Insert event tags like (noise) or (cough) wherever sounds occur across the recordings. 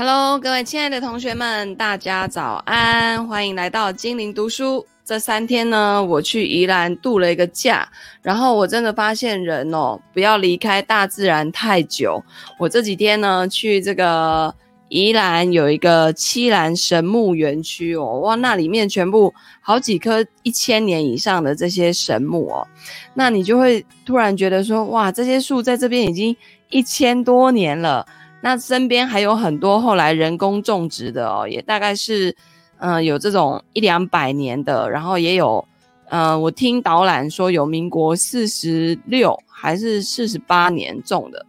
Hello，各位亲爱的同学们，大家早安，欢迎来到精灵读书。这三天呢，我去宜兰度了一个假，然后我真的发现人哦，不要离开大自然太久。我这几天呢，去这个宜兰有一个七兰神木园区哦，哇，那里面全部好几棵一千年以上的这些神木哦，那你就会突然觉得说，哇，这些树在这边已经一千多年了。那身边还有很多后来人工种植的哦，也大概是，嗯、呃，有这种一两百年的，然后也有，呃，我听导览说有民国四十六还是四十八年种的，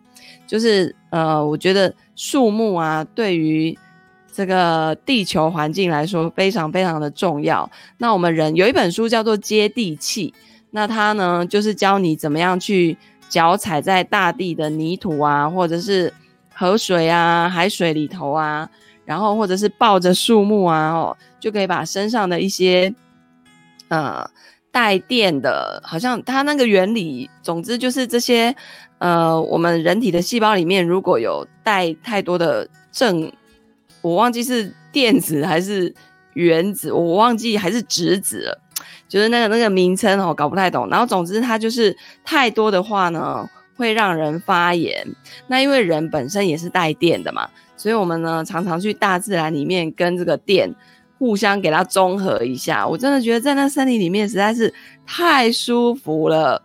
就是呃，我觉得树木啊，对于这个地球环境来说非常非常的重要。那我们人有一本书叫做《接地气》，那它呢就是教你怎么样去脚踩在大地的泥土啊，或者是。河水啊，海水里头啊，然后或者是抱着树木啊，哦，就可以把身上的一些呃带电的，好像它那个原理，总之就是这些呃，我们人体的细胞里面如果有带太多的正，我忘记是电子还是原子，我忘记还是质子了，就是那个那个名称哦，搞不太懂。然后总之它就是太多的话呢。会让人发炎，那因为人本身也是带电的嘛，所以我们呢常常去大自然里面跟这个电互相给它中和一下。我真的觉得在那森林里面实在是太舒服了。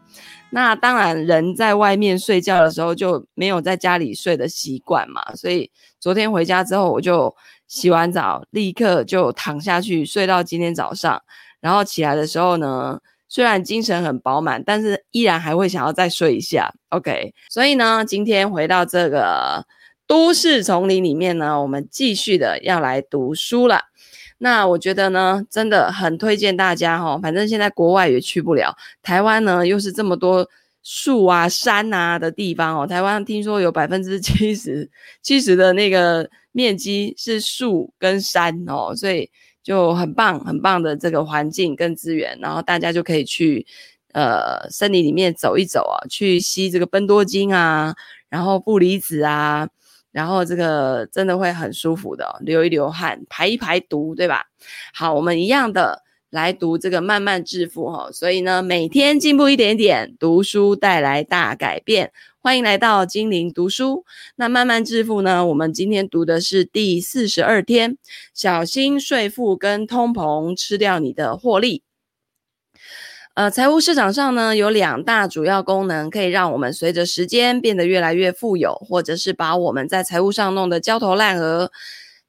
那当然，人在外面睡觉的时候就没有在家里睡的习惯嘛，所以昨天回家之后我就洗完澡，立刻就躺下去睡到今天早上，然后起来的时候呢。虽然精神很饱满，但是依然还会想要再睡一下。OK，所以呢，今天回到这个都市丛林里面呢，我们继续的要来读书了。那我觉得呢，真的很推荐大家哈，反正现在国外也去不了，台湾呢又是这么多树啊、山啊的地方哦。台湾听说有百分之七十、七十的那个面积是树跟山哦，所以。就很棒，很棒的这个环境跟资源，然后大家就可以去呃森林里面走一走啊，去吸这个奔多精啊，然后负离子啊，然后这个真的会很舒服的，流一流汗，排一排毒，对吧？好，我们一样的来读这个慢慢致富哈，所以呢，每天进步一点点，读书带来大改变。欢迎来到精灵读书。那慢慢致富呢？我们今天读的是第四十二天，小心税负跟通膨吃掉你的获利。呃，财务市场上呢，有两大主要功能，可以让我们随着时间变得越来越富有，或者是把我们在财务上弄得焦头烂额。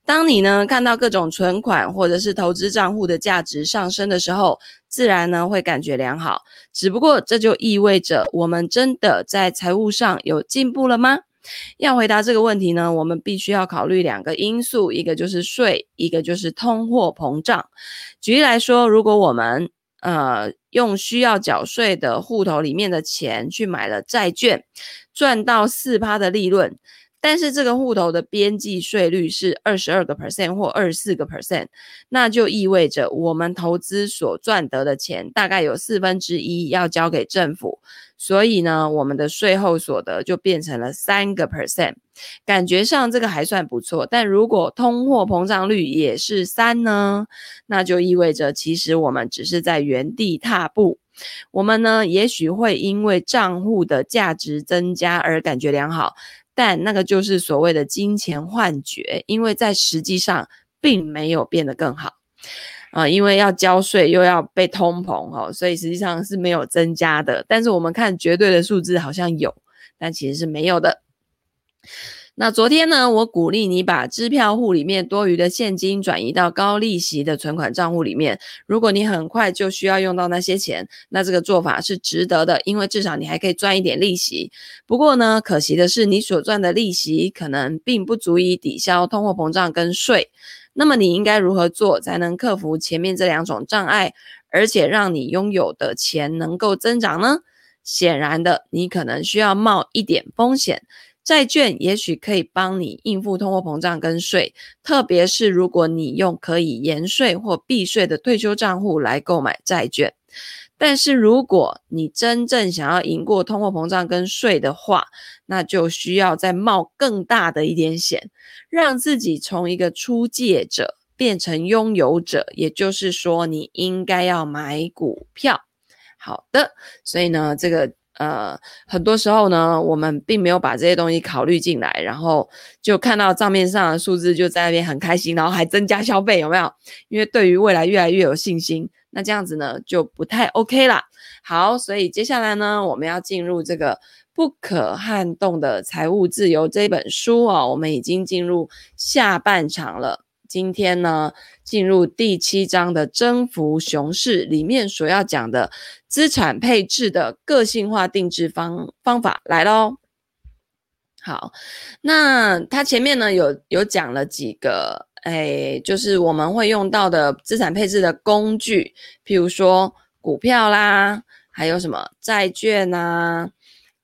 当你呢看到各种存款或者是投资账户的价值上升的时候，自然呢会感觉良好。只不过这就意味着我们真的在财务上有进步了吗？要回答这个问题呢，我们必须要考虑两个因素，一个就是税，一个就是通货膨胀。举例来说，如果我们呃用需要缴税的户头里面的钱去买了债券，赚到四趴的利润。但是这个户头的边际税率是二十二个 percent 或二十四个 percent，那就意味着我们投资所赚得的钱大概有四分之一要交给政府，所以呢，我们的税后所得就变成了三个 percent。感觉上这个还算不错，但如果通货膨胀率也是三呢，那就意味着其实我们只是在原地踏步。我们呢，也许会因为账户的价值增加而感觉良好。但那个就是所谓的金钱幻觉，因为在实际上并没有变得更好，啊、因为要交税又要被通膨哦，所以实际上是没有增加的。但是我们看绝对的数字好像有，但其实是没有的。那昨天呢，我鼓励你把支票户里面多余的现金转移到高利息的存款账户里面。如果你很快就需要用到那些钱，那这个做法是值得的，因为至少你还可以赚一点利息。不过呢，可惜的是，你所赚的利息可能并不足以抵消通货膨胀跟税。那么你应该如何做才能克服前面这两种障碍，而且让你拥有的钱能够增长呢？显然的，你可能需要冒一点风险。债券也许可以帮你应付通货膨胀跟税，特别是如果你用可以延税或避税的退休账户来购买债券。但是如果你真正想要赢过通货膨胀跟税的话，那就需要再冒更大的一点险，让自己从一个出借者变成拥有者。也就是说，你应该要买股票。好的，所以呢，这个。呃，很多时候呢，我们并没有把这些东西考虑进来，然后就看到账面上的数字就在那边很开心，然后还增加消费，有没有？因为对于未来越来越有信心，那这样子呢就不太 OK 啦。好，所以接下来呢，我们要进入这个不可撼动的财务自由这本书啊，我们已经进入下半场了。今天呢，进入第七章的征服熊市里面所要讲的资产配置的个性化定制方方法来喽。好，那它前面呢有有讲了几个，哎，就是我们会用到的资产配置的工具，譬如说股票啦，还有什么债券啊，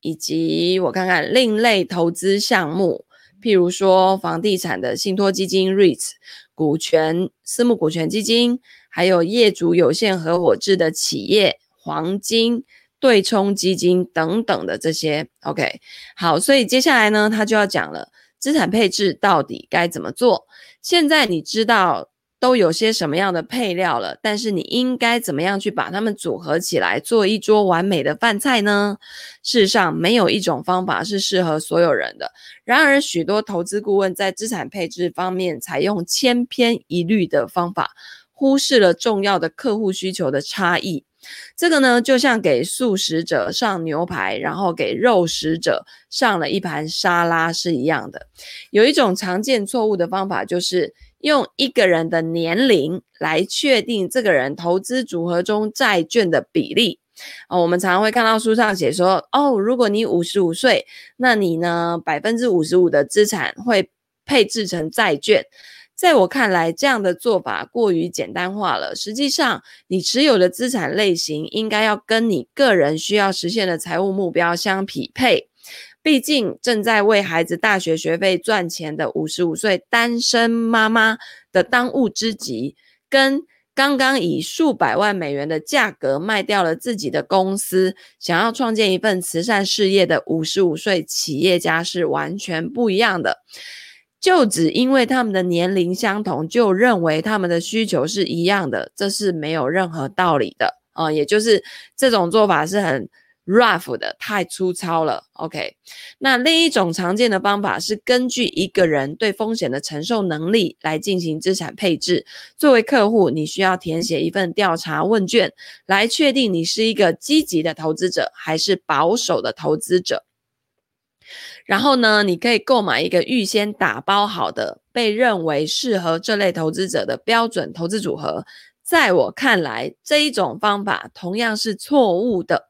以及我看看另类投资项目。譬如说，房地产的信托基金 REITs、股权私募股权基金，还有业主有限合伙制的企业、黄金对冲基金等等的这些。OK，好，所以接下来呢，他就要讲了，资产配置到底该怎么做？现在你知道。都有些什么样的配料了？但是你应该怎么样去把它们组合起来，做一桌完美的饭菜呢？事实上，没有一种方法是适合所有人的。然而，许多投资顾问在资产配置方面采用千篇一律的方法，忽视了重要的客户需求的差异。这个呢，就像给素食者上牛排，然后给肉食者上了一盘沙拉是一样的。有一种常见错误的方法就是。用一个人的年龄来确定这个人投资组合中债券的比例。哦，我们常常会看到书上写说，哦，如果你五十五岁，那你呢，百分之五十五的资产会配置成债券。在我看来，这样的做法过于简单化了。实际上，你持有的资产类型应该要跟你个人需要实现的财务目标相匹配。毕竟正在为孩子大学学费赚钱的五十五岁单身妈妈的当务之急，跟刚刚以数百万美元的价格卖掉了自己的公司，想要创建一份慈善事业的五十五岁企业家是完全不一样的。就只因为他们的年龄相同，就认为他们的需求是一样的，这是没有任何道理的啊！也就是这种做法是很。Rough 的太粗糙了，OK。那另一种常见的方法是根据一个人对风险的承受能力来进行资产配置。作为客户，你需要填写一份调查问卷，来确定你是一个积极的投资者还是保守的投资者。然后呢，你可以购买一个预先打包好的、被认为适合这类投资者的标准投资组合。在我看来，这一种方法同样是错误的。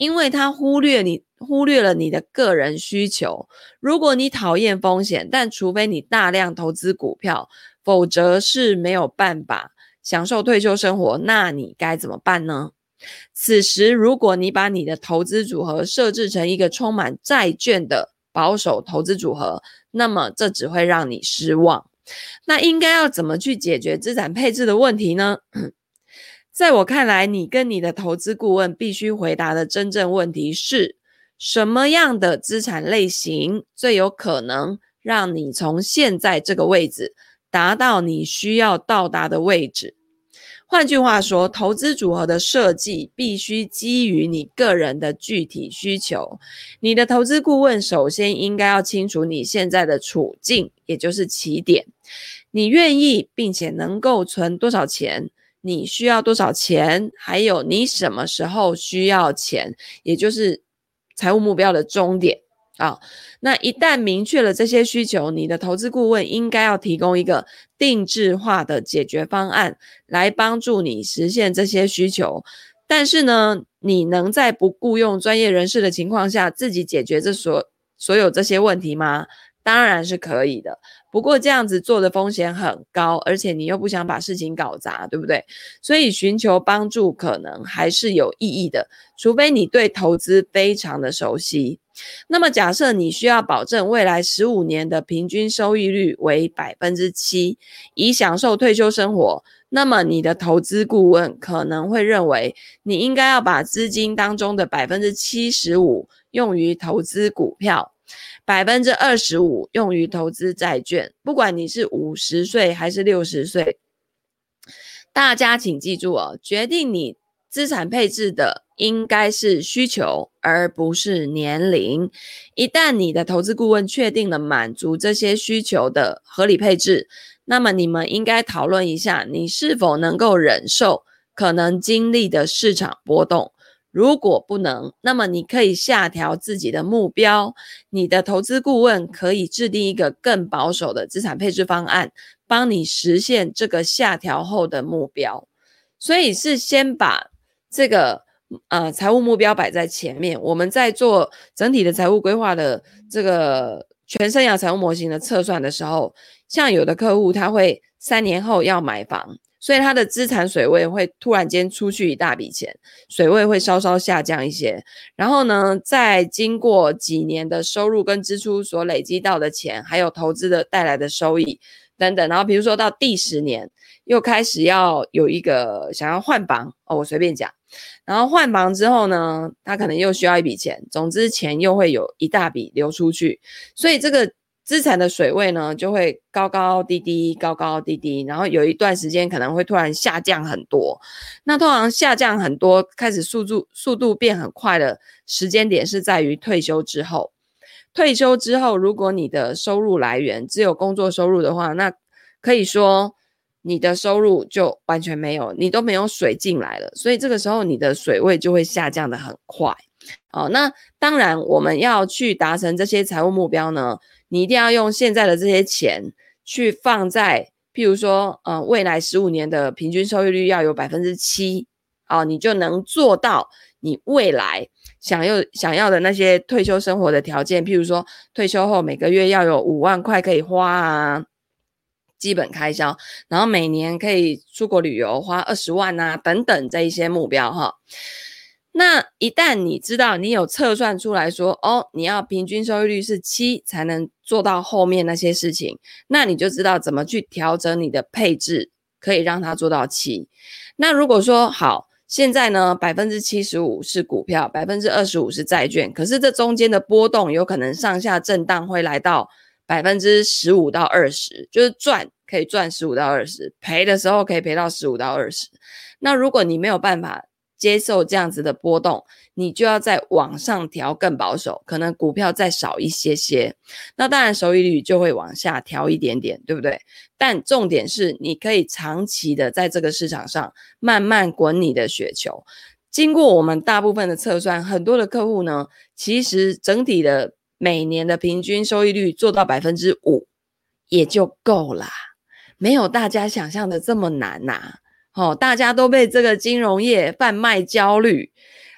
因为他忽略你，忽略了你的个人需求。如果你讨厌风险，但除非你大量投资股票，否则是没有办法享受退休生活。那你该怎么办呢？此时，如果你把你的投资组合设置成一个充满债券的保守投资组合，那么这只会让你失望。那应该要怎么去解决资产配置的问题呢？(clears throat) 在我看来，你跟你的投资顾问必须回答的真正问题是：什么样的资产类型最有可能让你从现在这个位置达到你需要到达的位置？换句话说，投资组合的设计必须基于你个人的具体需求。你的投资顾问首先应该要清楚你现在的处境，也就是起点。你愿意并且能够存多少钱？你需要多少钱？还有你什么时候需要钱？也就是财务目标的终点啊。那一旦明确了这些需求，你的投资顾问应该要提供一个定制化的解决方案，来帮助你实现这些需求。但是呢，你能在不雇佣专业人士的情况下，自己解决这所所有这些问题吗？当然是可以的。不过这样子做的风险很高，而且你又不想把事情搞砸，对不对？所以寻求帮助可能还是有意义的，除非你对投资非常的熟悉。那么假设你需要保证未来十五年的平均收益率为百分之七，以享受退休生活，那么你的投资顾问可能会认为，你应该要把资金当中的百分之七十五用于投资股票，百分之二十五用于投资债券。不管你是五十岁还是六十岁，大家请记住哦，决定你资产配置的应该是需求，而不是年龄。一旦你的投资顾问确定了满足这些需求的合理配置，那么你们应该讨论一下，你是否能够忍受可能经历的市场波动。如果不能，那么你可以下调自己的目标。你的投资顾问可以制定一个更保守的资产配置方案，帮你实现这个下调后的目标。所以是先把这个呃财务目标摆在前面。我们在做整体的财务规划的这个全生涯财务模型的测算的时候。像有的客户他会三年后要买房，所以他的资产水位会突然间出去一大笔钱，水位会稍稍下降一些。然后呢，再经过几年的收入跟支出所累积到的钱，还有投资的带来的收益等等，然后比如说到第十年又开始要有一个想要换房哦，我随便讲，然后换房之后呢，他可能又需要一笔钱，总之钱又会有一大笔流出去，所以这个。资产的水位呢，就会高高低低，高高低低，然后有一段时间可能会突然下降很多。那通常下降很多，开始速度速度变很快的时间点是在于退休之后。退休之后，如果你的收入来源只有工作收入的话，那可以说你的收入就完全没有，你都没有水进来了，所以这个时候你的水位就会下降得很快。好，那当然我们要去达成这些财务目标呢。你一定要用现在的这些钱去放在，譬如说，呃，未来十五年的平均收益率要有百分之七，哦，你就能做到你未来想要想要的那些退休生活的条件。譬如说，退休后每个月要有五万块可以花啊，基本开销，然后每年可以出国旅游花二十万啊，等等这一些目标哈。那一旦你知道你有测算出来说，哦，你要平均收益率是七才能做到后面那些事情，那你就知道怎么去调整你的配置，可以让它做到七。那如果说好，现在呢，百分之七十五是股票，百分之二十五是债券，可是这中间的波动有可能上下震荡会来到百分之十五到二十，就是赚可以赚十五到二十，赔的时候可以赔到十五到二十。那如果你没有办法，接受这样子的波动，你就要再往上调更保守，可能股票再少一些些，那当然收益率就会往下调一点点，对不对？但重点是你可以长期的在这个市场上慢慢滚你的雪球。经过我们大部分的测算，很多的客户呢，其实整体的每年的平均收益率做到百分之五也就够啦，没有大家想象的这么难呐、哦，大家都被这个金融业贩卖焦虑，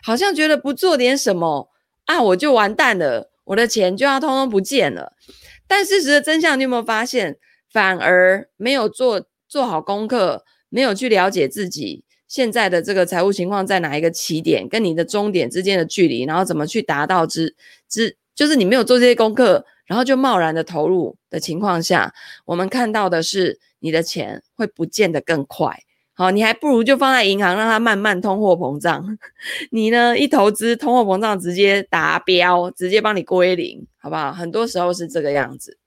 好像觉得不做点什么啊，我就完蛋了，我的钱就要通通不见了。但事实的真相，你有没有发现，反而没有做做好功课，没有去了解自己现在的这个财务情况在哪一个起点，跟你的终点之间的距离，然后怎么去达到之之，就是你没有做这些功课，然后就贸然的投入的情况下，我们看到的是你的钱会不见得更快。好，你还不如就放在银行，让它慢慢通货膨胀。(laughs) 你呢，一投资，通货膨胀直接达标，直接帮你归零，好不好？很多时候是这个样子。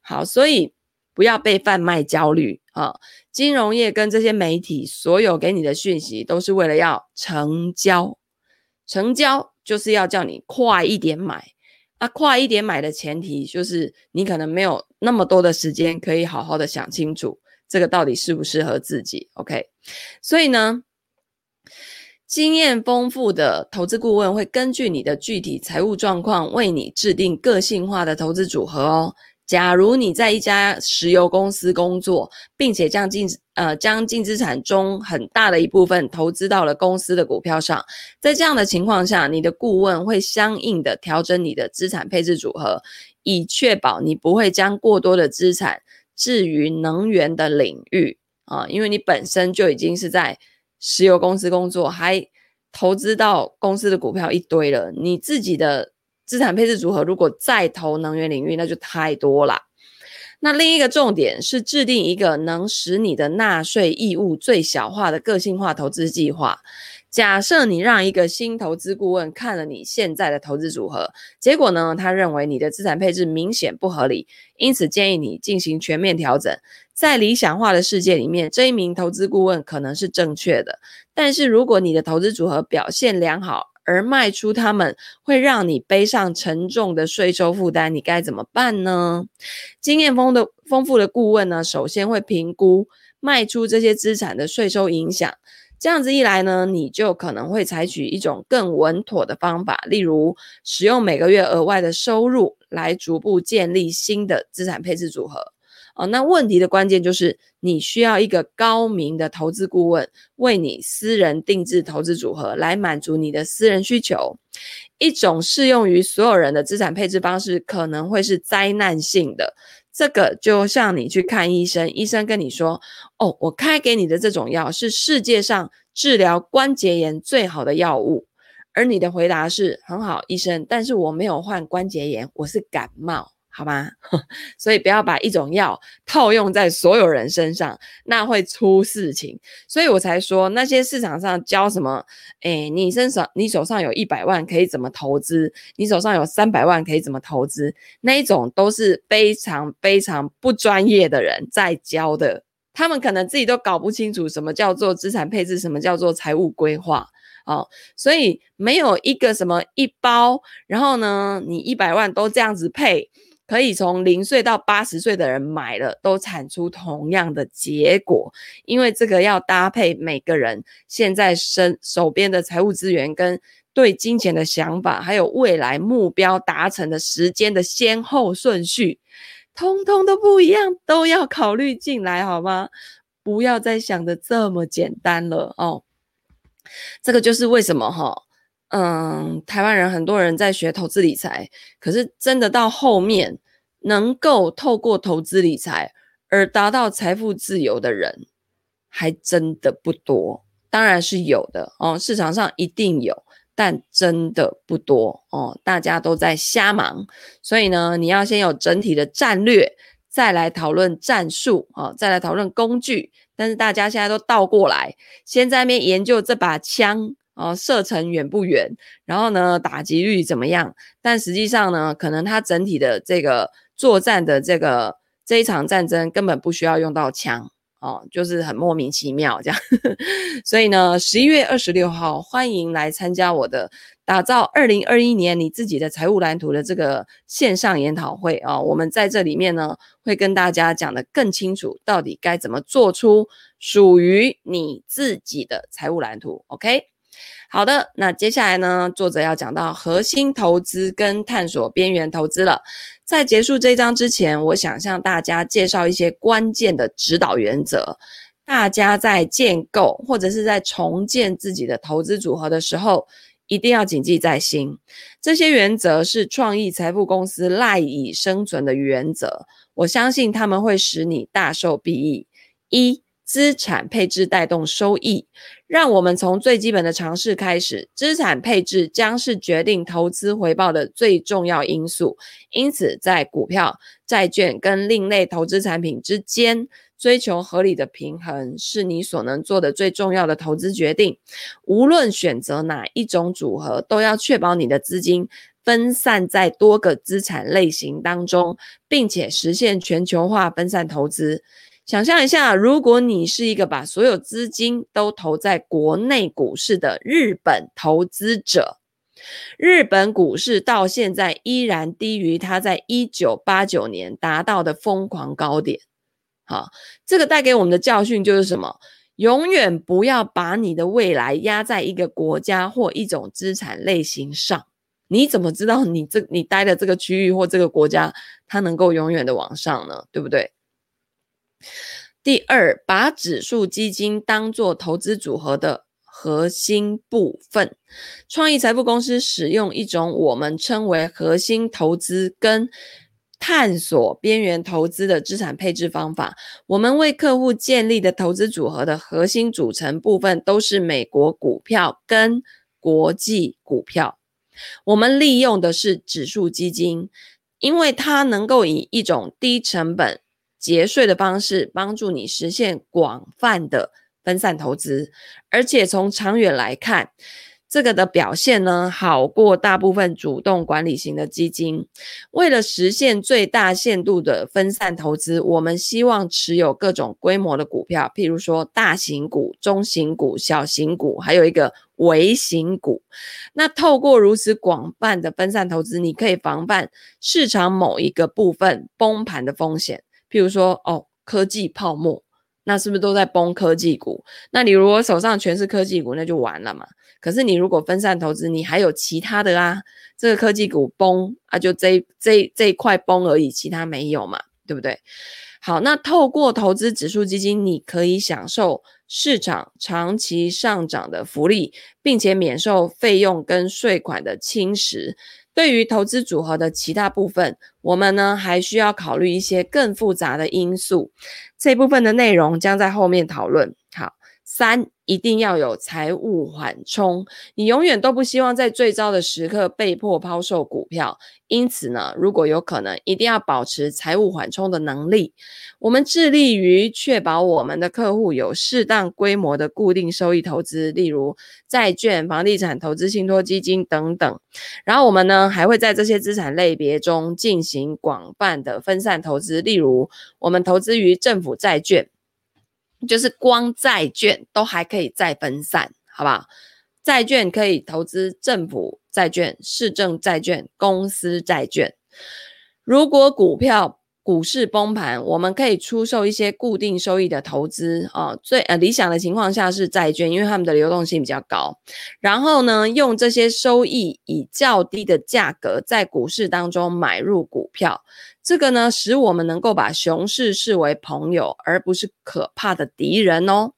好，所以不要被贩卖焦虑啊！金融业跟这些媒体所有给你的讯息，都是为了要成交，成交就是要叫你快一点买。啊，快一点买的前提就是你可能没有那么多的时间，可以好好的想清楚。这个到底适不适合自己？OK，所以呢，经验丰富的投资顾问会根据你的具体财务状况，为你制定个性化的投资组合哦。假如你在一家石油公司工作，并且将净呃将净资产中很大的一部分投资到了公司的股票上，在这样的情况下，你的顾问会相应的调整你的资产配置组合，以确保你不会将过多的资产。至于能源的领域啊，因为你本身就已经是在石油公司工作，还投资到公司的股票一堆了，你自己的资产配置组合如果再投能源领域，那就太多了。那另一个重点是制定一个能使你的纳税义务最小化的个性化投资计划。假设你让一个新投资顾问看了你现在的投资组合，结果呢，他认为你的资产配置明显不合理，因此建议你进行全面调整。在理想化的世界里面，这一名投资顾问可能是正确的。但是如果你的投资组合表现良好，而卖出他们会让你背上沉重的税收负担，你该怎么办呢？经验丰的丰富的顾问呢，首先会评估卖出这些资产的税收影响。这样子一来呢，你就可能会采取一种更稳妥的方法，例如使用每个月额外的收入来逐步建立新的资产配置组合。哦，那问题的关键就是你需要一个高明的投资顾问为你私人定制投资组合，来满足你的私人需求。一种适用于所有人的资产配置方式可能会是灾难性的。这个就像你去看医生，医生跟你说：“哦，我开给你的这种药是世界上治疗关节炎最好的药物。”而你的回答是：“很好，医生，但是我没有患关节炎，我是感冒。”好吗？(laughs) 所以不要把一种药套用在所有人身上，那会出事情。所以我才说那些市场上教什么，诶，你身上你手上有一百万可以怎么投资？你手上有三百万可以怎么投资？那一种都是非常非常不专业的人在教的，他们可能自己都搞不清楚什么叫做资产配置，什么叫做财务规划。哦，所以没有一个什么一包，然后呢，你一百万都这样子配。可以从零岁到八十岁的人买了，都产出同样的结果，因为这个要搭配每个人现在身手边的财务资源、跟对金钱的想法，还有未来目标达成的时间的先后顺序，通通都不一样，都要考虑进来，好吗？不要再想的这么简单了哦。这个就是为什么哈。嗯，台湾人很多人在学投资理财，可是真的到后面能够透过投资理财而达到财富自由的人，还真的不多。当然是有的哦，市场上一定有，但真的不多哦。大家都在瞎忙，所以呢，你要先有整体的战略，再来讨论战术啊，再来讨论工具。但是大家现在都倒过来，先在那边研究这把枪。哦，射程远不远？然后呢，打击率怎么样？但实际上呢，可能它整体的这个作战的这个这一场战争根本不需要用到枪哦，就是很莫名其妙这样。(laughs) 所以呢，十一月二十六号，欢迎来参加我的打造二零二一年你自己的财务蓝图的这个线上研讨会啊、哦。我们在这里面呢，会跟大家讲得更清楚，到底该怎么做出属于你自己的财务蓝图。OK。好的，那接下来呢，作者要讲到核心投资跟探索边缘投资了。在结束这一章之前，我想向大家介绍一些关键的指导原则。大家在建构或者是在重建自己的投资组合的时候，一定要谨记在心。这些原则是创意财富公司赖以生存的原则。我相信他们会使你大受裨益。一资产配置带动收益，让我们从最基本的尝试开始。资产配置将是决定投资回报的最重要因素，因此在股票、债券跟另类投资产品之间追求合理的平衡，是你所能做的最重要的投资决定。无论选择哪一种组合，都要确保你的资金分散在多个资产类型当中，并且实现全球化分散投资。想象一下，如果你是一个把所有资金都投在国内股市的日本投资者，日本股市到现在依然低于它在一九八九年达到的疯狂高点。好，这个带给我们的教训就是什么？永远不要把你的未来压在一个国家或一种资产类型上。你怎么知道你这你待的这个区域或这个国家它能够永远的往上呢？对不对？第二，把指数基金当作投资组合的核心部分。创意财富公司使用一种我们称为核心投资跟探索边缘投资的资产配置方法。我们为客户建立的投资组合的核心组成部分都是美国股票跟国际股票。我们利用的是指数基金，因为它能够以一种低成本节税的方式，帮助你实现广泛的分散投资，而且从长远来看，这个的表现呢，好过大部分主动管理型的基金。为了实现最大限度的分散投资，我们希望持有各种规模的股票，譬如说大型股、中型股、小型股，还有一个微型股。那透过如此广泛的分散投资，你可以防范市场某一个部分崩盘的风险。譬如说，哦，科技泡沫。那是不是都在崩科技股？那你如果手上全是科技股，那就完了嘛。可是你如果分散投资，你还有其他的啊。这个科技股崩啊，就这这这一块崩而已，其他没有嘛，对不对？好，那透过投资指数基金，你可以享受市场长期上涨的福利，并且免受费用跟税款的侵蚀。对于投资组合的其他部分，我们呢还需要考虑一些更复杂的因素。这部分的内容将在后面讨论。三，一定要有财务缓冲，你永远都不希望在最糟的时刻被迫抛售股票。因此呢，如果有可能，一定要保持财务缓冲的能力。我们致力于确保我们的客户有适当规模的固定收益投资，例如债券、房地产投资信托基金等等。然后我们呢，还会在这些资产类别中进行广泛的分散投资，例如我们投资于政府债券。就是光债券都还可以再分散，好不好？债券可以投资政府债券、市政债券、公司债券。如果股票股市崩盘，我们可以出售一些固定收益的投资啊。最呃理想的情况下是债券，因为它们的流动性比较高。然后呢，用这些收益以较低的价格在股市当中买入股票。这个呢，使我们能够把熊市视为朋友，而不是可怕的敌人哦。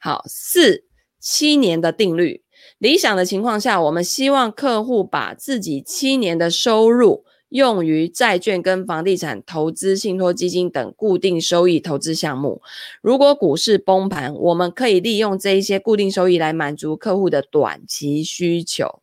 好，四七年的定律，理想的情况下，我们希望客户把自己七年的收入用于债券跟房地产投资、信托基金等固定收益投资项目。如果股市崩盘，我们可以利用这一些固定收益来满足客户的短期需求。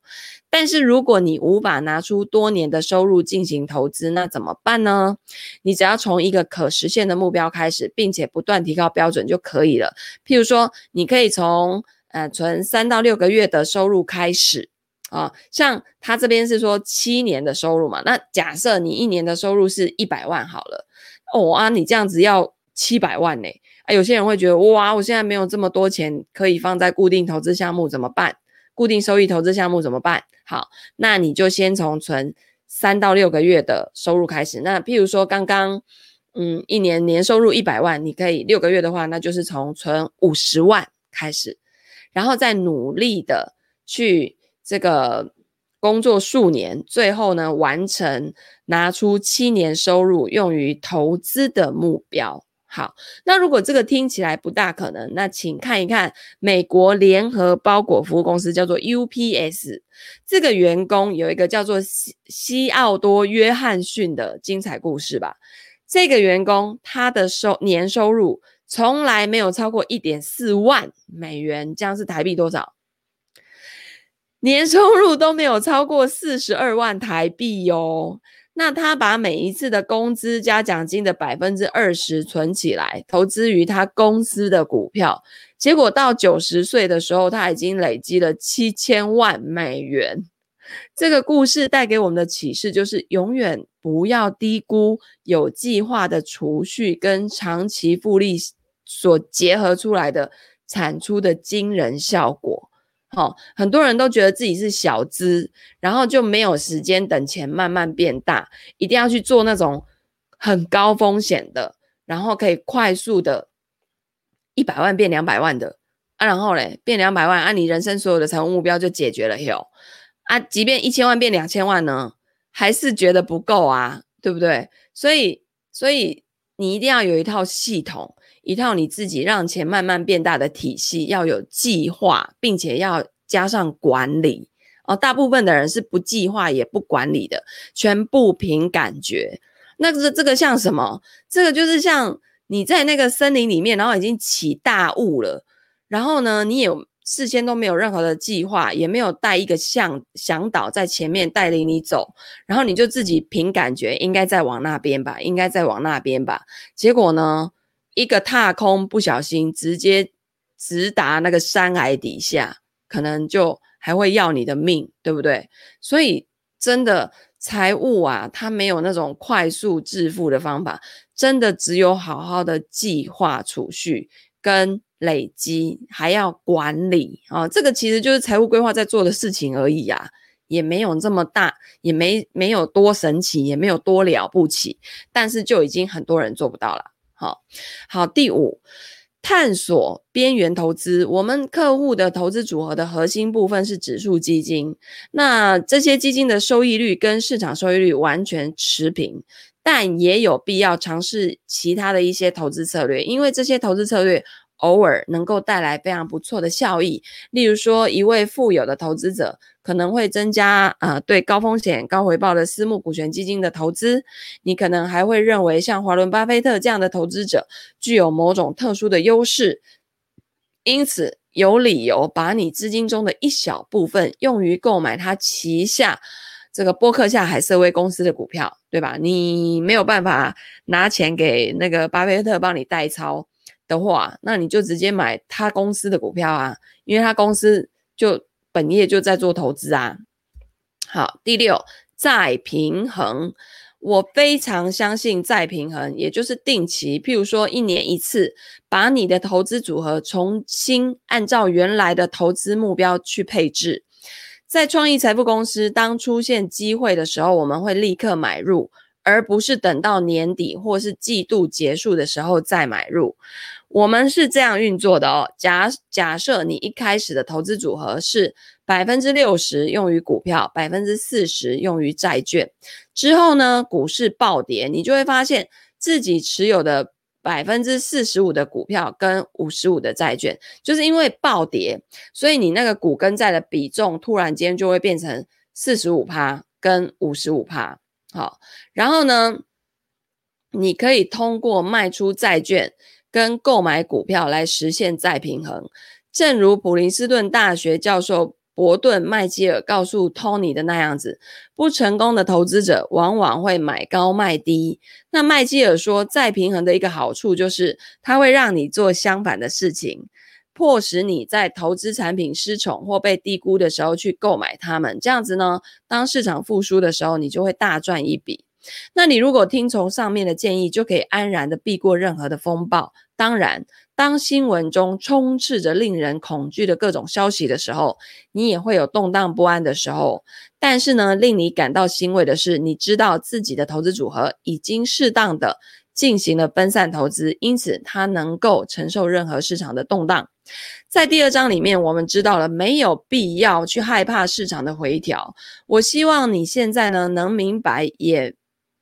但是如果你无法拿出多年的收入进行投资，那怎么办呢？你只要从一个可实现的目标开始，并且不断提高标准就可以了。譬如说，你可以从呃存三到六个月的收入开始啊，像他这边是说七年的收入嘛，那假设你一年的收入是一百万好了，哦啊，你这样子要七百万呢？啊，有些人会觉得哇，我现在没有这么多钱可以放在固定投资项目，怎么办？固定收益投资项目怎么办？好，那你就先从存三到六个月的收入开始。那譬如说，刚刚嗯，一年年收入一百万，你可以六个月的话，那就是从存五十万开始，然后再努力的去这个工作数年，最后呢，完成拿出七年收入用于投资的目标。好，那如果这个听起来不大可能，那请看一看美国联合包裹服务公司叫做 UPS，这个员工有一个叫做西西奥多约翰逊的精彩故事吧。这个员工他的收年收入从来没有超过一点四万美元，这样是台币多少？年收入都没有超过四十二万台币哟。那他把每一次的工资加奖金的百分之二十存起来，投资于他公司的股票，结果到九十岁的时候，他已经累积了七千万美元。这个故事带给我们的启示就是，永远不要低估有计划的储蓄跟长期复利所结合出来的产出的惊人效果。哦，很多人都觉得自己是小资，然后就没有时间等钱慢慢变大，一定要去做那种很高风险的，然后可以快速的一百万变两百万的啊，然后嘞变两百万，啊，你人生所有的财务目标就解决了哟啊，即便一千万变两千万呢，还是觉得不够啊，对不对？所以，所以你一定要有一套系统。一套你自己让钱慢慢变大的体系，要有计划，并且要加上管理哦。大部分的人是不计划也不管理的，全部凭感觉。那个这个像什么？这个就是像你在那个森林里面，然后已经起大雾了，然后呢，你有事先都没有任何的计划，也没有带一个向向导在前面带领你走，然后你就自己凭感觉应该再往那边吧，应该再往那边吧。结果呢，一个踏空，不小心直接直达那个山崖底下，可能就还会要你的命，对不对？所以真的财务啊，它没有那种快速致富的方法，真的只有好好的计划储蓄跟。累积还要管理啊、这个其实就是财务规划在做的事情而已啊，也没有这么大，也没没有多神奇，也没有多了不起，但是就已经很多人做不到了。好、好，第五，探索边缘投资。我们客户的投资组合的核心部分是指数基金，那这些基金的收益率跟市场收益率完全持平，但也有必要尝试其他的一些投资策略，因为这些投资策略。偶尔能够带来非常不错的效益，例如说，一位富有的投资者可能会增加呃对高风险高回报的私募股权基金的投资，你可能还会认为像华伦巴菲特这样的投资者具有某种特殊的优势，因此有理由把你资金中的一小部分用于购买他旗下这个波克夏海瑟威公司的股票，对吧？你没有办法拿钱给那个巴菲特帮你代操。的话，那你就直接买他公司的股票啊，因为他公司就本业就在做投资啊。好，第六，再平衡，我非常相信再平衡，也就是定期，譬如说一年一次，把你的投资组合重新按照原来的投资目标去配置。在创意财富公司，当出现机会的时候，我们会立刻买入，而不是等到年底或是季度结束的时候再买入。我们是这样运作的哦。假假设你一开始的投资组合是百分之六十用于股票，百分之四十用于债券。之后呢，股市暴跌，你就会发现自己持有的百分之四十五的股票跟五十五的债券，就是因为暴跌，所以你那个股跟债的比重突然间就会变成四十五趴跟五十五趴。好，然后呢，你可以通过卖出债券。跟购买股票来实现再平衡，正如普林斯顿大学教授伯顿麦基尔告诉 Tony 的那样子，不成功的投资者往往会买高卖低。那麦基尔说，再平衡的一个好处就是，它会让你做相反的事情，迫使你在投资产品失宠或被低估的时候去购买它们。这样子呢，当市场复苏的时候，你就会大赚一笔。那你如果听从上面的建议，就可以安然的避过任何的风暴。当然，当新闻中充斥着令人恐惧的各种消息的时候，你也会有动荡不安的时候。但是呢，令你感到欣慰的是，你知道自己的投资组合已经适当的进行了分散投资，因此它能够承受任何市场的动荡。在第二章里面，我们知道了没有必要去害怕市场的回调。我希望你现在呢能明白也。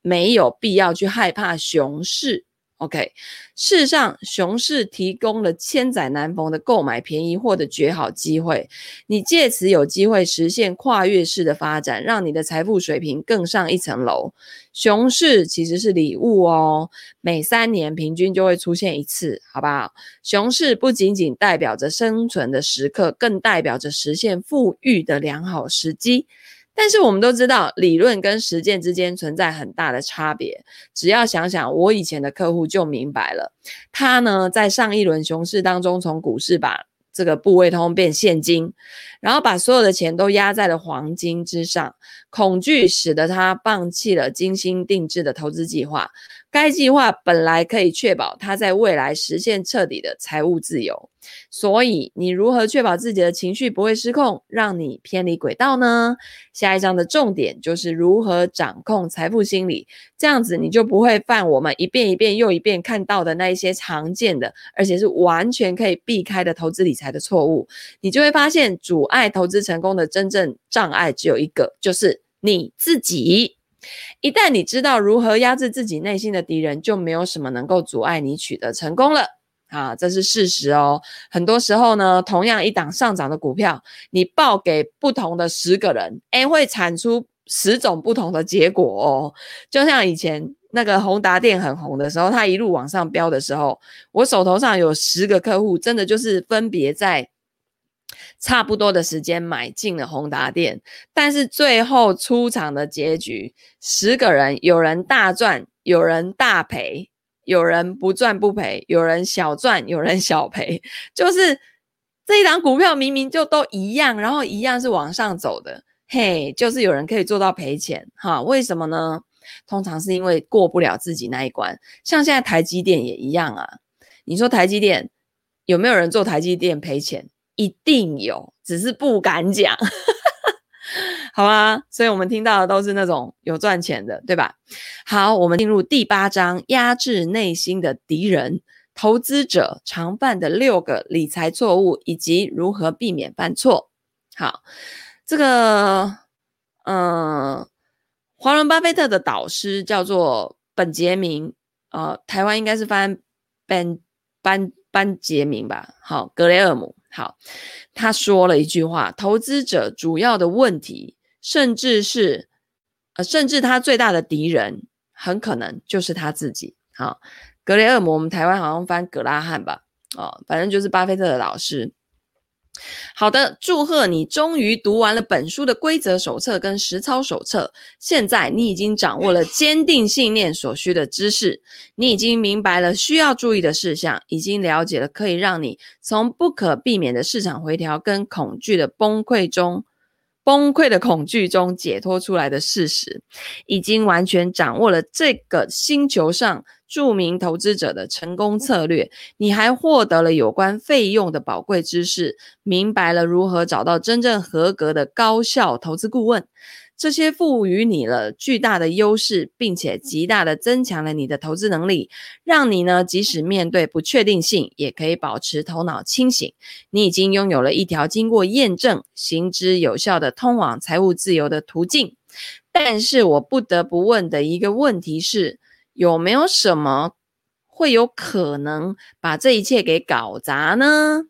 没有必要去害怕熊市，OK？事实上，熊市提供了千载难逢的购买便宜货的绝好机会，你借此有机会实现跨越式的发展，让你的财富水平更上一层楼。熊市其实是礼物哦，每三年平均就会出现一次，好不好？熊市不仅仅代表着生存的时刻，更代表着实现富裕的良好时机。但是我们都知道，理论跟实践之间存在很大的差别。只要想想我以前的客户就明白了，他呢在上一轮熊市当中，从股市把这个部位通变现金，然后把所有的钱都压在了黄金之上。恐惧使得他放弃了精心定制的投资计划。该计划本来可以确保他在未来实现彻底的财务自由，所以你如何确保自己的情绪不会失控，让你偏离轨道呢？下一章的重点就是如何掌控财富心理，这样子你就不会犯我们一遍一遍又一遍看到的那一些常见的，而且是完全可以避开的投资理财的错误。你就会发现，阻碍投资成功的真正障碍只有一个，就是你自己。一旦你知道如何压制自己内心的敌人，就没有什么能够阻碍你取得成功了。啊，这是事实哦。很多时候呢，同样一档上涨的股票，你报给不同的十个人，诶，会产出十种不同的结果哦。就像以前那个宏达电很红的时候，它一路往上飙的时候，我手头上有十个客户，真的就是分别在差不多的时间买进了宏达电，但是最后出场的结局，十个人有人大赚，有人大赔，有人不赚不赔，有人小赚，有人小赔，就是这一档股票明明就都一样，然后一样是往上走的，嘿，就是有人可以做到赔钱，哈，为什么呢？通常是因为过不了自己那一关，像现在台积电也一样啊，你说台积电有没有人做台积电赔钱？一定有，只是不敢讲，(laughs) 好吗？所以我们听到的都是那种有赚钱的，对吧？好，我们进入第八章，压制内心的敌人，投资者常犯的六个理财错误以及如何避免犯错。好，这个，嗯，华伦巴菲特的导师叫做本杰明，呃，台湾应该是翻班班班杰明吧？好，格雷厄姆。好，他说了一句话：投资者主要的问题，甚至是呃，甚至他最大的敌人，很可能就是他自己。好，格雷厄姆，我们台湾好像翻格拉汉吧？哦，反正就是巴菲特的老师。好的，祝贺你终于读完了本书的规则手册跟实操手册。现在你已经掌握了坚定信念所需的知识，你已经明白了需要注意的事项，已经了解了可以让你从不可避免的市场回调跟恐惧的崩溃中。崩溃的恐惧中解脱出来的事实，已经完全掌握了这个星球上著名投资者的成功策略。你还获得了有关费用的宝贵知识，明白了如何找到真正合格的高效投资顾问。这些赋予你了巨大的优势，并且极大的增强了你的投资能力，让你呢，即使面对不确定性，也可以保持头脑清醒。你已经拥有了一条经过验证、行之有效的通往财务自由的途径。但是我不得不问的一个问题是：有没有什么会有可能把这一切给搞砸呢？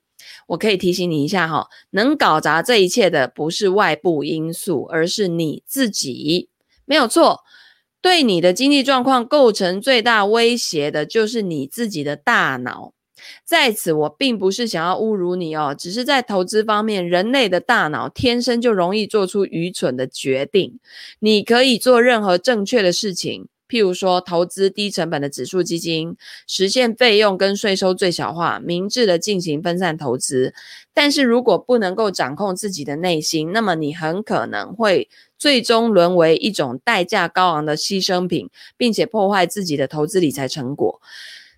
我可以提醒你一下哈，能搞砸这一切的不是外部因素，而是你自己，没有错。对你的经济状况构成最大威胁的就是你自己的大脑。在此，我并不是想要侮辱你哦，只是在投资方面，人类的大脑天生就容易做出愚蠢的决定。你可以做任何正确的事情。譬如说，投资低成本的指数基金，实现费用跟税收最小化，明智的进行分散投资。但是如果不能够掌控自己的内心，那么你很可能会最终沦为一种代价高昂的牺牲品，并且破坏自己的投资理财成果。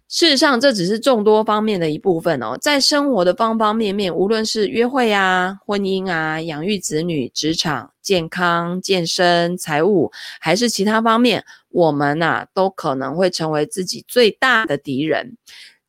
事实上，这只是众多方面的一部分哦。在生活的方方面面，无论是约会啊、婚姻啊、养育子女、职场、健康、健身、财务，还是其他方面，我们呐、啊，都可能会成为自己最大的敌人。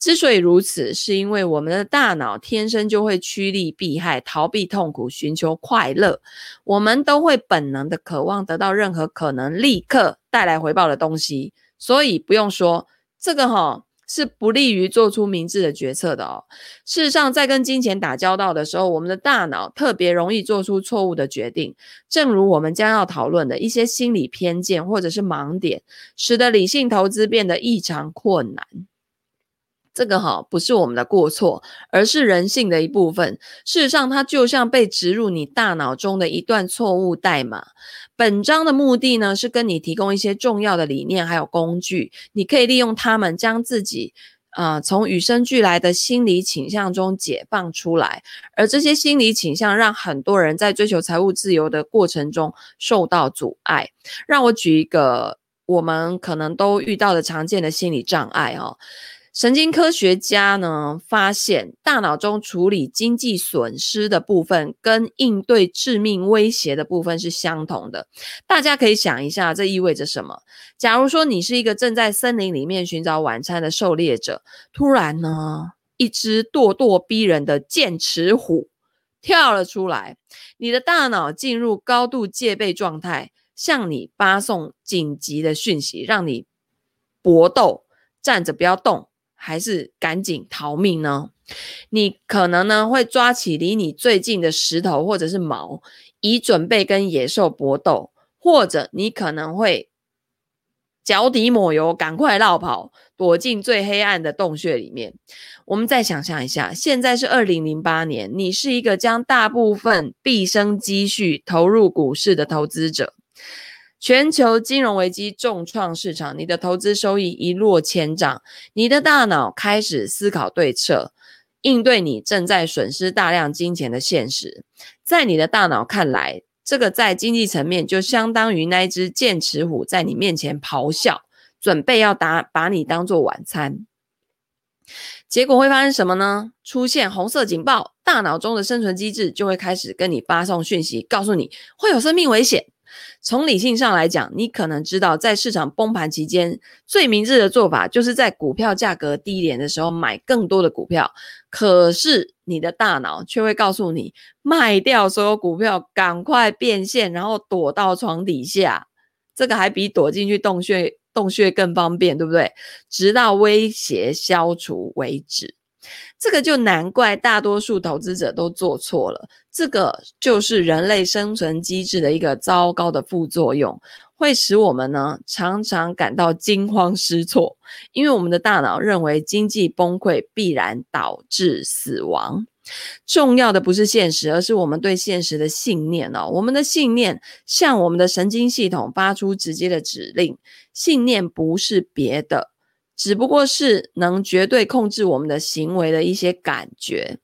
之所以如此，是因为我们的大脑天生就会趋利避害、逃避痛苦、寻求快乐。我们都会本能的渴望得到任何可能立刻带来回报的东西。所以不用说这个哈。是不利于做出明智的决策的哦。事实上，在跟金钱打交道的时候，我们的大脑特别容易做出错误的决定。正如我们将要讨论的一些心理偏见或者是盲点，使得理性投资变得异常困难。这个哈不是我们的过错，而是人性的一部分。事实上，它就像被植入你大脑中的一段错误代码。本章的目的呢，是跟你提供一些重要的理念还有工具，你可以利用它们将自己啊、呃、从与生俱来的心理倾向中解放出来。而这些心理倾向让很多人在追求财务自由的过程中受到阻碍。让我举一个我们可能都遇到的常见的心理障碍哦。神经科学家呢，发现，大脑中处理经济损失的部分跟应对致命威胁的部分是相同的。大家可以想一下，这意味着什么？假如说你是一个正在森林里面寻找晚餐的狩猎者，突然呢，一只咄咄逼人的剑齿虎跳了出来，你的大脑进入高度戒备状态，向你发送紧急的讯息，让你搏斗，站着不要动。还是赶紧逃命呢？你可能呢会抓起离你最近的石头或者是矛，以准备跟野兽搏斗，或者你可能会脚底抹油，赶快绕跑，躲进最黑暗的洞穴里面。我们再想象一下，现在是二零零八年，你是一个将大部分毕生积蓄投入股市的投资者。全球金融危机重创市场，你的投资收益一落千丈，你的大脑开始思考对策，应对你正在损失大量金钱的现实。在你的大脑看来，这个在经济层面就相当于那一只剑齿虎在你面前咆哮，准备要打把你当做晚餐。结果会发生什么呢？出现红色警报，大脑中的生存机制就会开始跟你发送讯息，告诉你会有生命危险。从理性上来讲，你可能知道，在市场崩盘期间，最明智的做法就是在股票价格低点的时候买更多的股票。可是你的大脑却会告诉你，卖掉所有股票，赶快变现，然后躲到床底下。这个还比躲进去洞穴洞穴更方便，对不对？直到威胁消除为止。这个就难怪大多数投资者都做错了。这个就是人类生存机制的一个糟糕的副作用，会使我们呢常常感到惊慌失措，因为我们的大脑认为经济崩溃必然导致死亡。重要的不是现实，而是我们对现实的信念哦。我们的信念向我们的神经系统发出直接的指令，信念不是别的。只不过是能绝对控制我们的行为的一些感觉。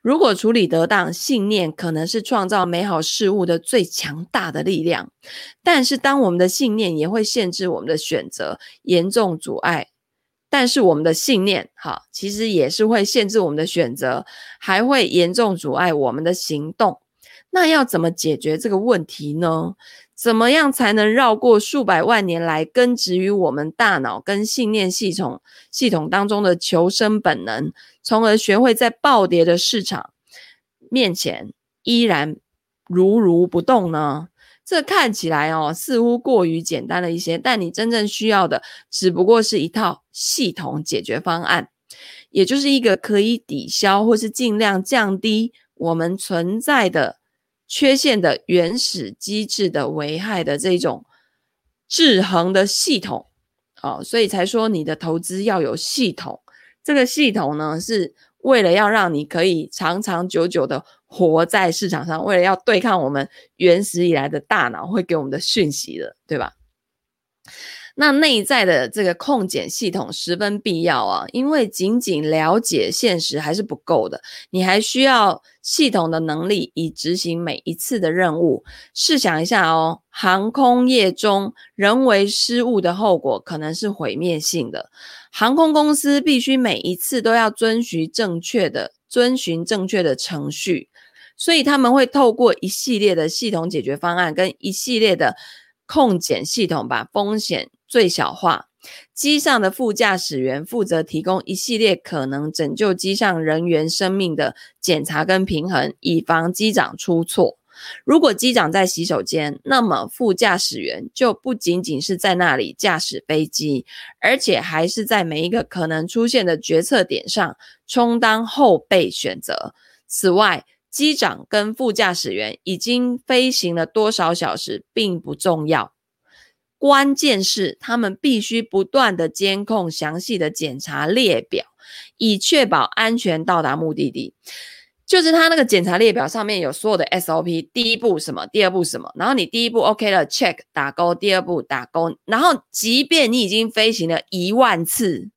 如果处理得当，信念可能是创造美好事物的最强大的力量。但是，当我们的信念也会限制我们的选择，严重阻碍。但是，我们的信念，哈，其实也是会限制我们的选择，还会严重阻碍我们的行动。那要怎么解决这个问题呢？怎么样才能绕过数百万年来根植于我们大脑跟信念系统系统当中的求生本能，从而学会在暴跌的市场面前依然如如不动呢？这看起来哦，似乎过于简单了一些，但你真正需要的只不过是一套系统解决方案，也就是一个可以抵消或是尽量降低我们存在的。缺陷的原始机制的危害的这种制衡的系统，哦，所以才说你的投资要有系统。这个系统呢，是为了要让你可以长长久久的活在市场上，为了要对抗我们原始以来的大脑会给我们的讯息的，对吧？那内在的这个控检系统十分必要啊，因为仅仅了解现实还是不够的，你还需要系统的能力以执行每一次的任务。试想一下哦，航空业中人为失误的后果可能是毁灭性的，航空公司必须每一次都要遵循正确的遵循正确的程序，所以他们会透过一系列的系统解决方案跟一系列的控检系统把风险。最小化，机上的副驾驶员负责提供一系列可能拯救机上人员生命的检查跟平衡，以防机长出错。如果机长在洗手间，那么副驾驶员就不仅仅是在那里驾驶飞机，而且还是在每一个可能出现的决策点上充当后备选择。此外，机长跟副驾驶员已经飞行了多少小时并不重要。关键是，他们必须不断的监控详细的检查列表，以确保安全到达目的地。就是他那个检查列表上面有所有的 SOP，第一步什么，第二步什么，然后你第一步 OK 了，check 打勾，第二步打勾，然后即便你已经飞行了一万次。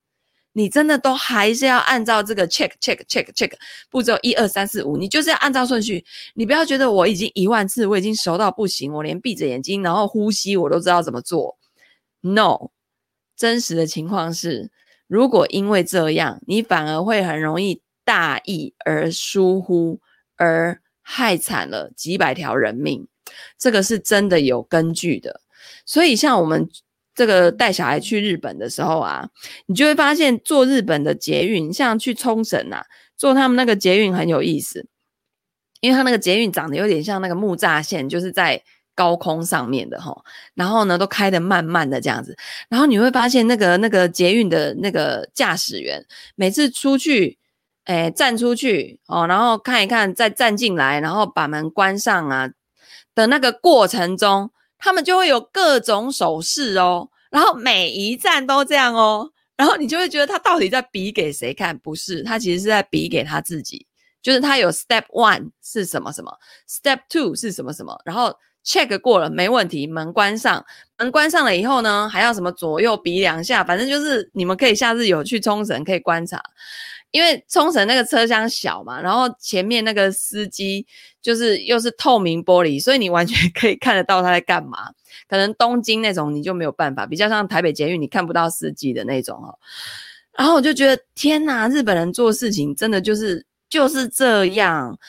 你真的都还是要按照这个 check check check check 步骤一二三四五，你就是要按照顺序。你不要觉得我已经一万次，我已经熟到不行，我连闭着眼睛然后呼吸我都知道怎么做。No，真实的情况是，如果因为这样，你反而会很容易大意而疏忽，而害惨了几百条人命。这个是真的有根据的。所以像我们。这个带小孩去日本的时候啊，你就会发现坐日本的捷运，像去冲绳啊，坐他们那个捷运很有意思，因为他那个捷运长得有点像那个木栅线，就是在高空上面的齁，然后呢都开得慢慢的这样子，然后你会发现那个那个捷运的那个驾驶员每次出去，诶站出去哦，然后看一看再站进来，然后把门关上啊的那个过程中。他们就会有各种手势哦，然后每一站都这样哦，然后你就会觉得他到底在比给谁看？不是，他其实是在比给他自己。就是他有 step one 是什么什么，step two 是什么什么，然后 check 过了没问题，门关上，门关上了以后呢，还要什么左右比两下，反正就是你们可以下次有去冲绳可以观察，因为冲绳那个车厢小嘛，然后前面那个司机就是又是透明玻璃，所以你完全 (laughs) 可以看得到他在干嘛。可能东京那种你就没有办法，比较像台北捷运，你看不到司机的那种哦。然后我就觉得天哪，日本人做事情真的就是。就是这样，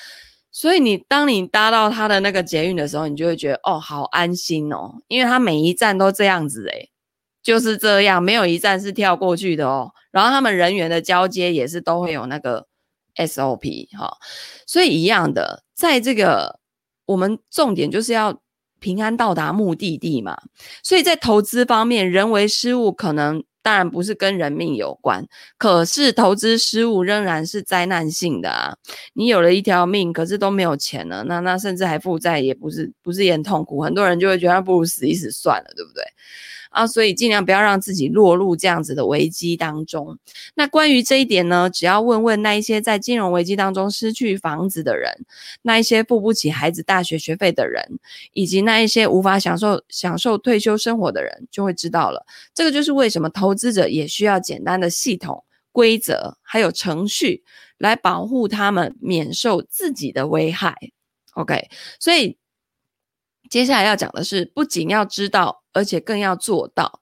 所以你当你搭到他的那个捷运的时候，你就会觉得哦，好安心哦，因为他每一站都这样子诶，就是这样，没有一站是跳过去的哦。然后他们人员的交接也是都会有那个 SOP 哈，所以一样的，在这个我们重点就是要平安到达目的地嘛。所以在投资方面，人为失误可能。当然不是跟人命有关，可是投资失误仍然是灾难性的啊！你有了一条命，可是都没有钱了，那那甚至还负债，也不是不是也很痛苦？很多人就会觉得，不如死一死算了，对不对？啊，所以尽量不要让自己落入这样子的危机当中。那关于这一点呢，只要问问那一些在金融危机当中失去房子的人，那一些付不起孩子大学学费的人，以及那一些无法享受享受退休生活的人，就会知道了。这个就是为什么投资者也需要简单的系统、规则还有程序来保护他们免受自己的危害。OK，所以。接下来要讲的是，不仅要知道，而且更要做到。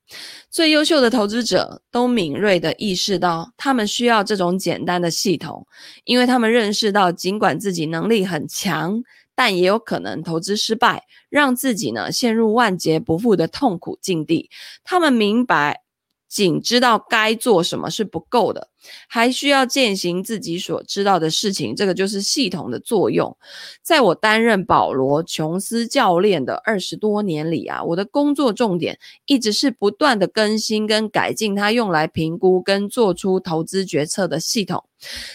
最优秀的投资者都敏锐地意识到，他们需要这种简单的系统，因为他们认识到，尽管自己能力很强，但也有可能投资失败，让自己呢陷入万劫不复的痛苦境地。他们明白。仅知道该做什么是不够的，还需要践行自己所知道的事情。这个就是系统的作用。在我担任保罗·琼斯教练的二十多年里啊，我的工作重点一直是不断的更新跟改进他用来评估跟做出投资决策的系统。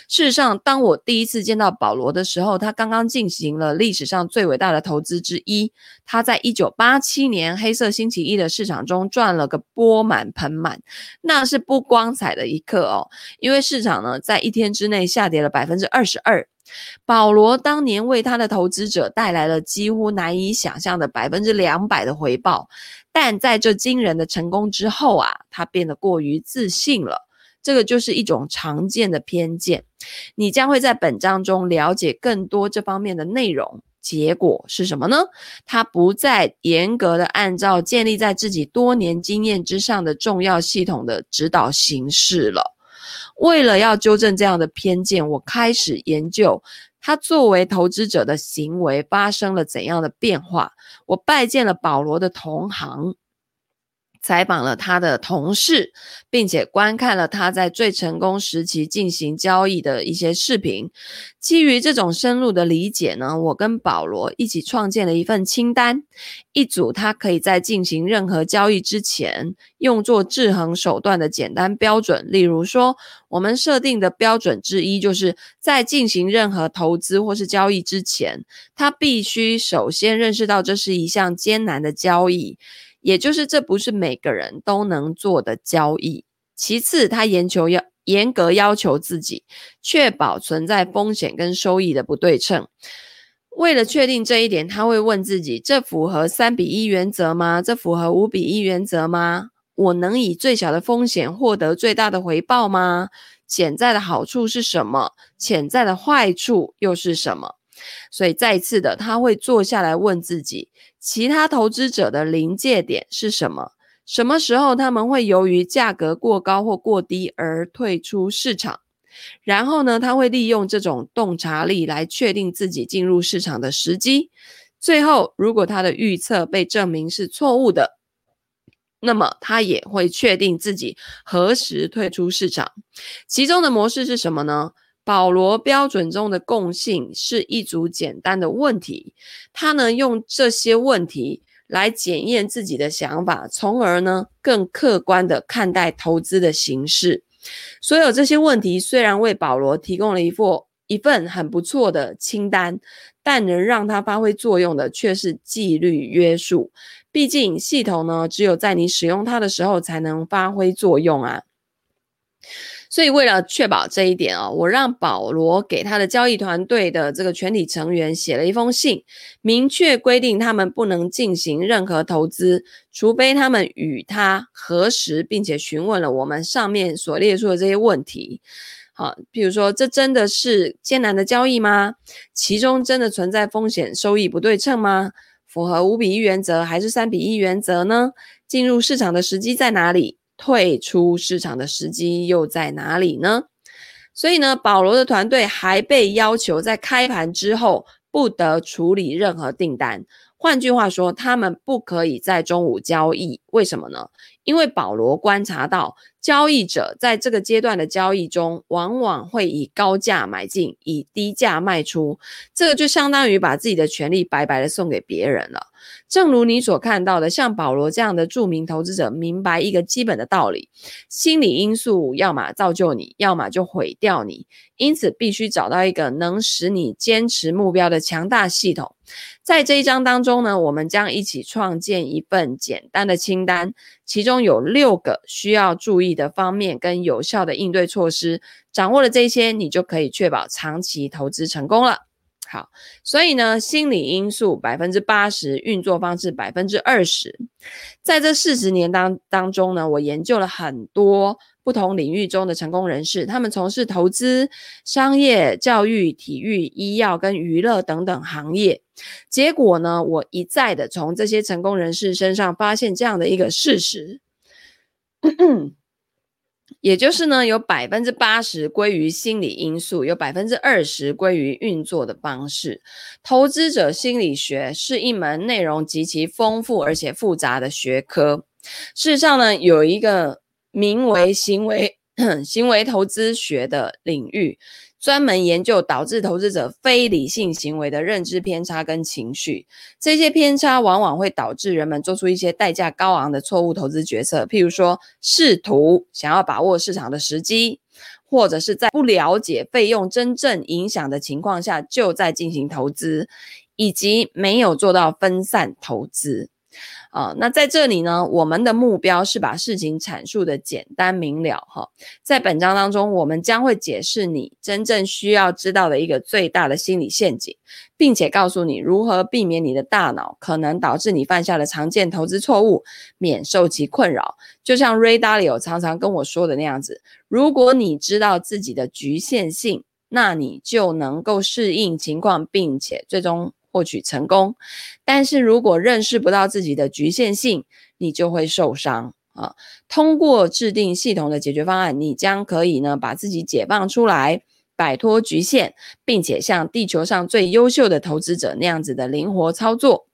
事实上，当我第一次见到保罗的时候，他刚刚进行了历史上最伟大的投资之一。他在一九八七年黑色星期一的市场中赚了个钵满盆满，那是不光彩的一刻哦，因为市场呢在一天之内下跌了百分之二十二。保罗当年为他的投资者带来了几乎难以想象的百分之两百的回报，但在这惊人的成功之后啊，他变得过于自信了。这个就是一种常见的偏见，你将会在本章中了解更多这方面的内容。结果是什么呢？他不再严格的按照建立在自己多年经验之上的重要系统的指导行事了。为了要纠正这样的偏见，我开始研究他作为投资者的行为发生了怎样的变化。我拜见了保罗的同行。采访了他的同事，并且观看了他在最成功时期进行交易的一些视频。基于这种深入的理解呢，我跟保罗一起创建了一份清单，一组他可以在进行任何交易之前用作制衡手段的简单标准。例如说，我们设定的标准之一就是在进行任何投资或是交易之前，他必须首先认识到这是一项艰难的交易。也就是这不是每个人都能做的交易。其次，他严求要严格要求自己，确保存在风险跟收益的不对称。为了确定这一点，他会问自己：这符合三比一原则吗？这符合五比一原则吗？我能以最小的风险获得最大的回报吗？潜在的好处是什么？潜在的坏处又是什么？所以，再次的，他会坐下来问自己。其他投资者的临界点是什么？什么时候他们会由于价格过高或过低而退出市场？然后呢，他会利用这种洞察力来确定自己进入市场的时机。最后，如果他的预测被证明是错误的，那么他也会确定自己何时退出市场。其中的模式是什么呢？保罗标准中的共性是一组简单的问题，他呢用这些问题来检验自己的想法，从而呢更客观地看待投资的形式。所有这些问题虽然为保罗提供了一份一份很不错的清单，但能让他发挥作用的却是纪律约束。毕竟系统呢，只有在你使用它的时候才能发挥作用啊。所以，为了确保这一点啊，我让保罗给他的交易团队的这个全体成员写了一封信，明确规定他们不能进行任何投资，除非他们与他核实，并且询问了我们上面所列出的这些问题。好，比如说，这真的是艰难的交易吗？其中真的存在风险收益不对称吗？符合五比一原则还是三比一原则呢？进入市场的时机在哪里？退出市场的时机又在哪里呢？所以呢，保罗的团队还被要求在开盘之后不得处理任何订单。换句话说，他们不可以在中午交易。为什么呢？因为保罗观察到，交易者在这个阶段的交易中，往往会以高价买进，以低价卖出。这个就相当于把自己的权利白白的送给别人了。正如你所看到的，像保罗这样的著名投资者，明白一个基本的道理：心理因素要么造就你，要么就毁掉你。因此，必须找到一个能使你坚持目标的强大系统。在这一章当中呢，我们将一起创建一份简单的清单，其中有六个需要注意的方面跟有效的应对措施。掌握了这些，你就可以确保长期投资成功了。好，所以呢，心理因素百分之八十，运作方式百分之二十。在这四十年当当中呢，我研究了很多不同领域中的成功人士，他们从事投资、商业、教育、体育、医药跟娱乐等等行业。结果呢，我一再的从这些成功人士身上发现这样的一个事实。(coughs) 也就是呢，有百分之八十归于心理因素，有百分之二十归于运作的方式。投资者心理学是一门内容极其丰富而且复杂的学科。事实上呢，有一个名为行为 (clears throat) 行为投资学的领域。专门研究导致投资者非理性行为的认知偏差跟情绪，这些偏差往往会导致人们做出一些代价高昂的错误投资决策，譬如说试图想要把握市场的时机，或者是在不了解费用真正影响的情况下就在进行投资，以及没有做到分散投资。啊、那在这里呢，我们的目标是把事情阐述的简单明了哈。在本章当中，我们将会解释你真正需要知道的一个最大的心理陷阱，并且告诉你如何避免你的大脑可能导致你犯下的常见投资错误，免受其困扰。就像 Ray Dalio 常常跟我说的那样子，如果你知道自己的局限性，那你就能够适应情况，并且最终。获取成功，但是如果认识不到自己的局限性，你就会受伤啊。通过制定系统的解决方案，你将可以呢把自己解放出来，摆脱局限，并且像地球上最优秀的投资者那样子的灵活操作。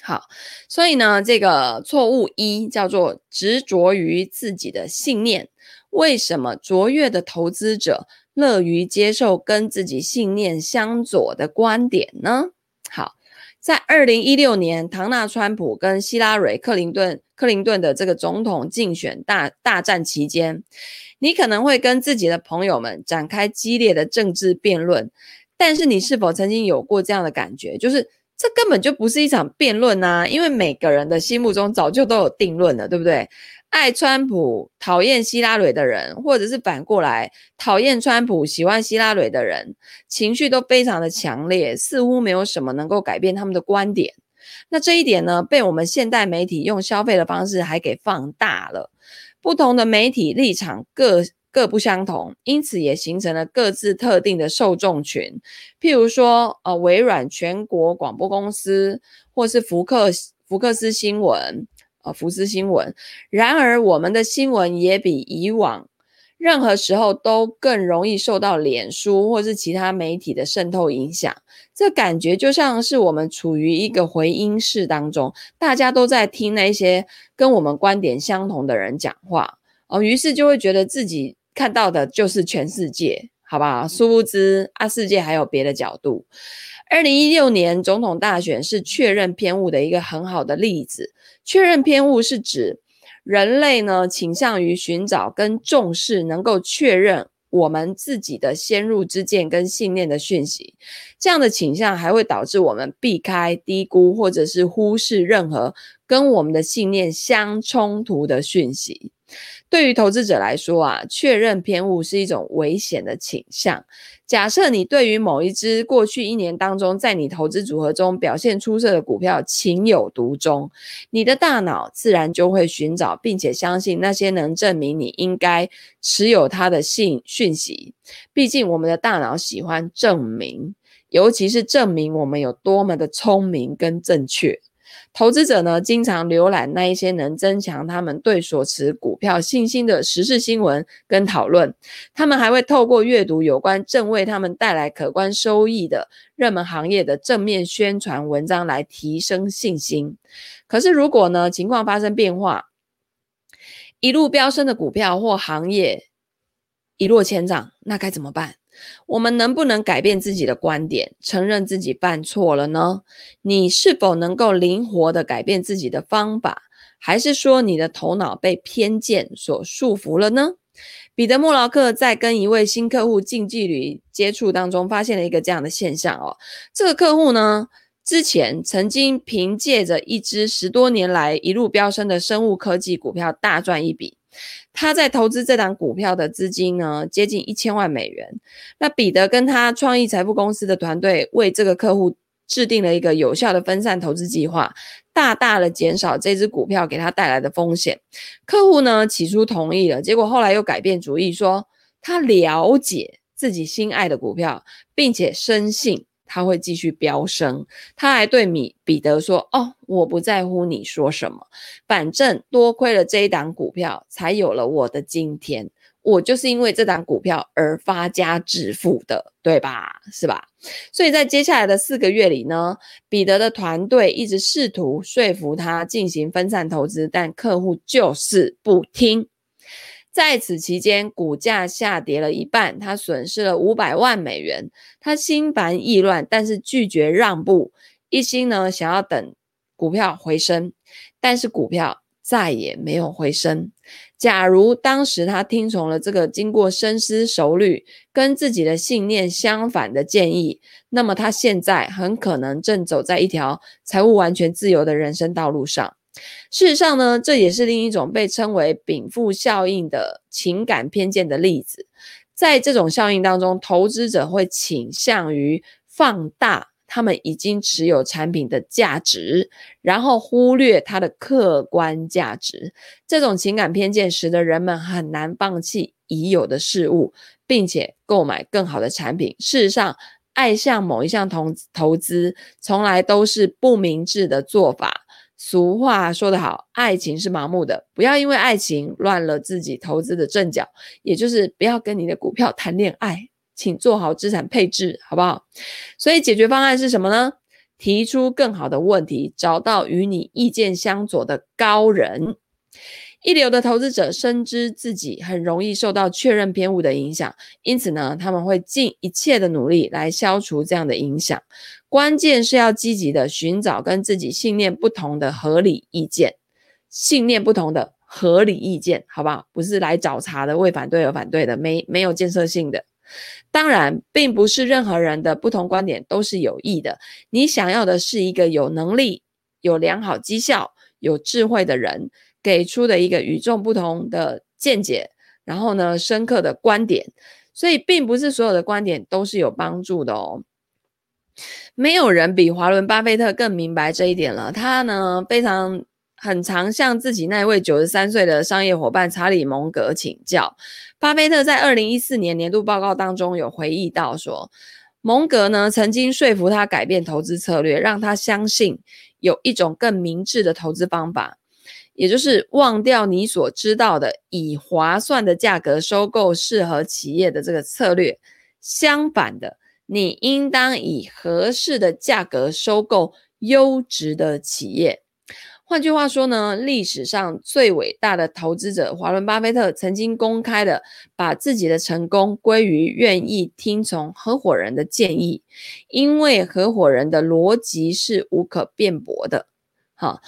好，所以呢，这个错误一叫做执着于自己的信念。为什么卓越的投资者乐于接受跟自己信念相左的观点呢？好，在二零一六年，唐纳川普跟希拉蕊克林顿克林顿的这个总统竞选大大战期间，你可能会跟自己的朋友们展开激烈的政治辩论，但是你是否曾经有过这样的感觉？就是这根本就不是一场辩论啊，因为每个人的心目中早就都有定论了，对不对？爱川普、讨厌希拉蕊的人，或者是反过来讨厌川普、喜欢希拉蕊的人，情绪都非常的强烈，似乎没有什么能够改变他们的观点。那这一点呢，被我们现代媒体用消费的方式还给放大了。不同的媒体立场各各不相同，因此也形成了各自特定的受众群。譬如说，呃，微软全国广播公司，或是福克福克斯新闻。啊，福斯新闻。然而，我们的新闻也比以往任何时候都更容易受到脸书或是其他媒体的渗透影响。这感觉就像是我们处于一个回音室当中，大家都在听那些跟我们观点相同的人讲话。哦，于是就会觉得自己看到的就是全世界，好吧？殊不知啊，世界还有别的角度。二零一六年总统大选是确认偏误的一个很好的例子。确认偏误是指人类呢倾向于寻找跟重视能够确认我们自己的先入之见跟信念的讯息，这样的倾向还会导致我们避开、低估或者是忽视任何跟我们的信念相冲突的讯息。对于投资者来说啊，确认偏误是一种危险的倾向。假设你对于某一只过去一年当中在你投资组合中表现出色的股票情有独钟，你的大脑自然就会寻找并且相信那些能证明你应该持有它的信讯息。毕竟我们的大脑喜欢证明，尤其是证明我们有多么的聪明跟正确。投资者呢，经常浏览那一些能增强他们对所持股票信心的时事新闻跟讨论。他们还会透过阅读有关正为他们带来可观收益的热门行业的正面宣传文章来提升信心。可是，如果呢，情况发生变化，一路飙升的股票或行业一落千丈，那该怎么办？我们能不能改变自己的观点，承认自己犯错了呢？你是否能够灵活地改变自己的方法，还是说你的头脑被偏见所束缚了呢？彼得·莫劳克在跟一位新客户近距离接触当中，发现了一个这样的现象哦。这个客户呢，之前曾经凭借着一支十多年来一路飙升的生物科技股票大赚一笔。他在投资这档股票的资金呢，接近一千万美元。那彼得跟他创意财富公司的团队为这个客户制定了一个有效的分散投资计划，大大的减少这支股票给他带来的风险。客户呢，起初同意了，结果后来又改变主意，说他了解自己心爱的股票，并且深信。他会继续飙升。他还对米彼得说：“哦，我不在乎你说什么，反正多亏了这一档股票，才有了我的今天。我就是因为这档股票而发家致富的，对吧？是吧？所以在接下来的四个月里呢，彼得的团队一直试图说服他进行分散投资，但客户就是不听。”在此期间，股价下跌了一半，他损失了五百万美元。他心烦意乱，但是拒绝让步，一心呢想要等股票回升，但是股票再也没有回升。假如当时他听从了这个经过深思熟虑、跟自己的信念相反的建议，那么他现在很可能正走在一条财务完全自由的人生道路上。事实上呢，这也是另一种被称为禀赋效应的情感偏见的例子。在这种效应当中，投资者会倾向于放大他们已经持有产品的价值，然后忽略它的客观价值。这种情感偏见使得人们很难放弃已有的事物，并且购买更好的产品。事实上，爱向某一项投投资，从来都是不明智的做法。俗话说得好，爱情是盲目的，不要因为爱情乱了自己投资的阵脚，也就是不要跟你的股票谈恋爱，请做好资产配置，好不好？所以解决方案是什么呢？提出更好的问题，找到与你意见相左的高人。一流的投资者深知自己很容易受到确认偏误的影响，因此呢，他们会尽一切的努力来消除这样的影响。关键是要积极的寻找跟自己信念不同的合理意见，信念不同的合理意见，好不好？不是来找茬的，为反对而反对的，没没有建设性的。当然，并不是任何人的不同观点都是有益的。你想要的是一个有能力、有良好绩效、有智慧的人。给出的一个与众不同的见解，然后呢，深刻的观点，所以并不是所有的观点都是有帮助的哦。没有人比华伦·巴菲特更明白这一点了。他呢，非常很常向自己那位九十三岁的商业伙伴查理·蒙格请教。巴菲特在二零一四年年度报告当中有回忆到说，蒙格呢曾经说服他改变投资策略，让他相信有一种更明智的投资方法。也就是忘掉你所知道的，以划算的价格收购适合企业的这个策略。相反的，你应当以合适的价格收购优质的企业。换句话说呢，历史上最伟大的投资者华伦巴菲特曾经公开的把自己的成功归于愿意听从合伙人的建议，因为合伙人的逻辑是无可辩驳的。好。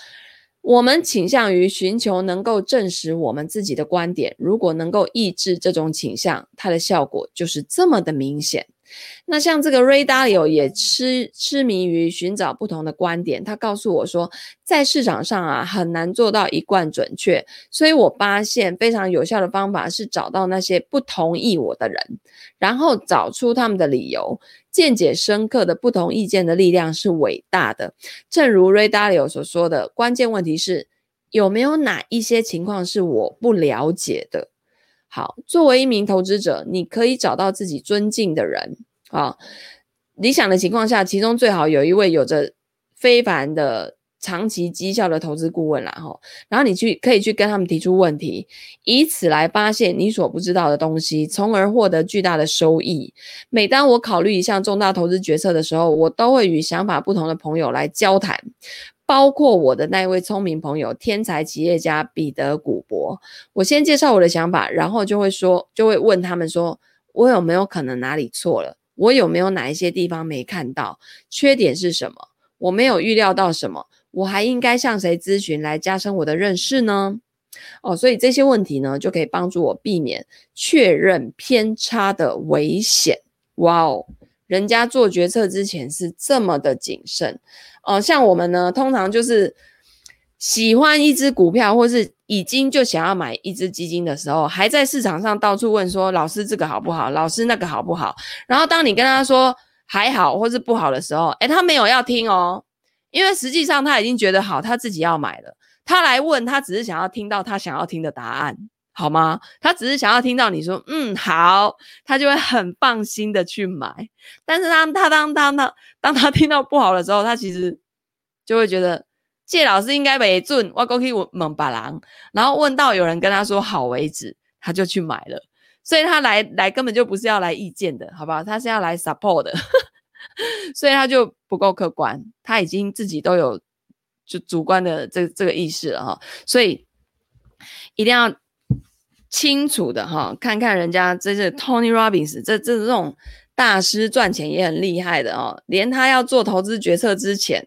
我们倾向于寻求能够证实我们自己的观点，如果能够抑制这种倾向，它的效果就是这么的明显。那像这个 Ray Dalio 也痴痴迷于寻找不同的观点，他告诉我说，在市场上啊很难做到一贯准确，所以我发现非常有效的方法是找到那些不同意我的人，然后找出他们的理由。见解深刻的不同意见的力量是伟大的，正如 Ray Dalio 所说的，关键问题是有没有哪一些情况是我不了解的。好，作为一名投资者，你可以找到自己尊敬的人啊。理想的情况下，其中最好有一位有着非凡的。长期绩效的投资顾问啦，吼，然后你去可以去跟他们提出问题，以此来发现你所不知道的东西，从而获得巨大的收益。每当我考虑一项重大投资决策的时候，我都会与想法不同的朋友来交谈，包括我的那位聪明朋友、天才企业家彼得·古博。我先介绍我的想法，然后就会说，就会问他们说，我有没有可能哪里错了？我有没有哪一些地方没看到？缺点是什么？我没有预料到什么？我还应该向谁咨询来加深我的认识呢？哦，所以这些问题呢，就可以帮助我避免确认偏差的危险。哇哦，人家做决策之前是这么的谨慎哦。像我们呢，通常就是喜欢一只股票，或是已经就想要买一只基金的时候，还在市场上到处问说：“老师这个好不好？老师那个好不好？”然后当你跟他说还好或是不好的时候，诶，他没有要听哦。因为实际上他已经觉得好，他自己要买了。他来问，他只是想要听到他想要听的答案，好吗？他只是想要听到你说嗯好，他就会很放心的去买。但是当他当当当当他听到不好的时候，他其实就会觉得谢老师应该没准，我过去问问别人，然后问到有人跟他说好为止，他就去买了。所以他来来根本就不是要来意见的，好不好？他是要来 support 的。(laughs) 所以他就不够客观，他已经自己都有就主观的这这个意识了哈，所以一定要清楚的哈，看看人家这是 Tony Robbins 这这这种大师赚钱也很厉害的哦，连他要做投资决策之前，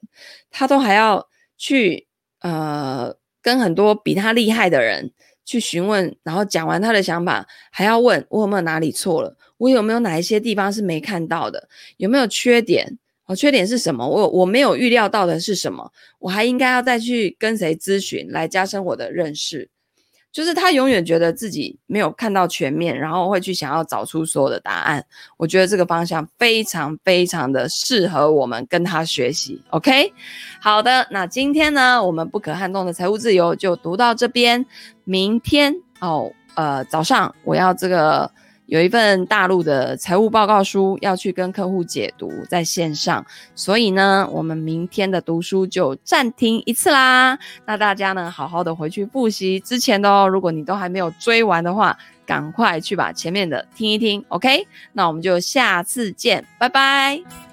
他都还要去呃跟很多比他厉害的人去询问，然后讲完他的想法，还要问我有没有哪里错了。我有没有哪一些地方是没看到的？有没有缺点？哦，缺点是什么？我我没有预料到的是什么？我还应该要再去跟谁咨询来加深我的认识？就是他永远觉得自己没有看到全面，然后会去想要找出所有的答案。我觉得这个方向非常非常的适合我们跟他学习。OK，好的，那今天呢，我们不可撼动的财务自由就读到这边。明天哦，呃，早上我要这个。有一份大陆的财务报告书要去跟客户解读，在线上，所以呢，我们明天的读书就暂停一次啦。那大家呢，好好的回去复习之前的哦，如果你都还没有追完的话，赶快去把前面的听一听，OK？那我们就下次见，拜拜。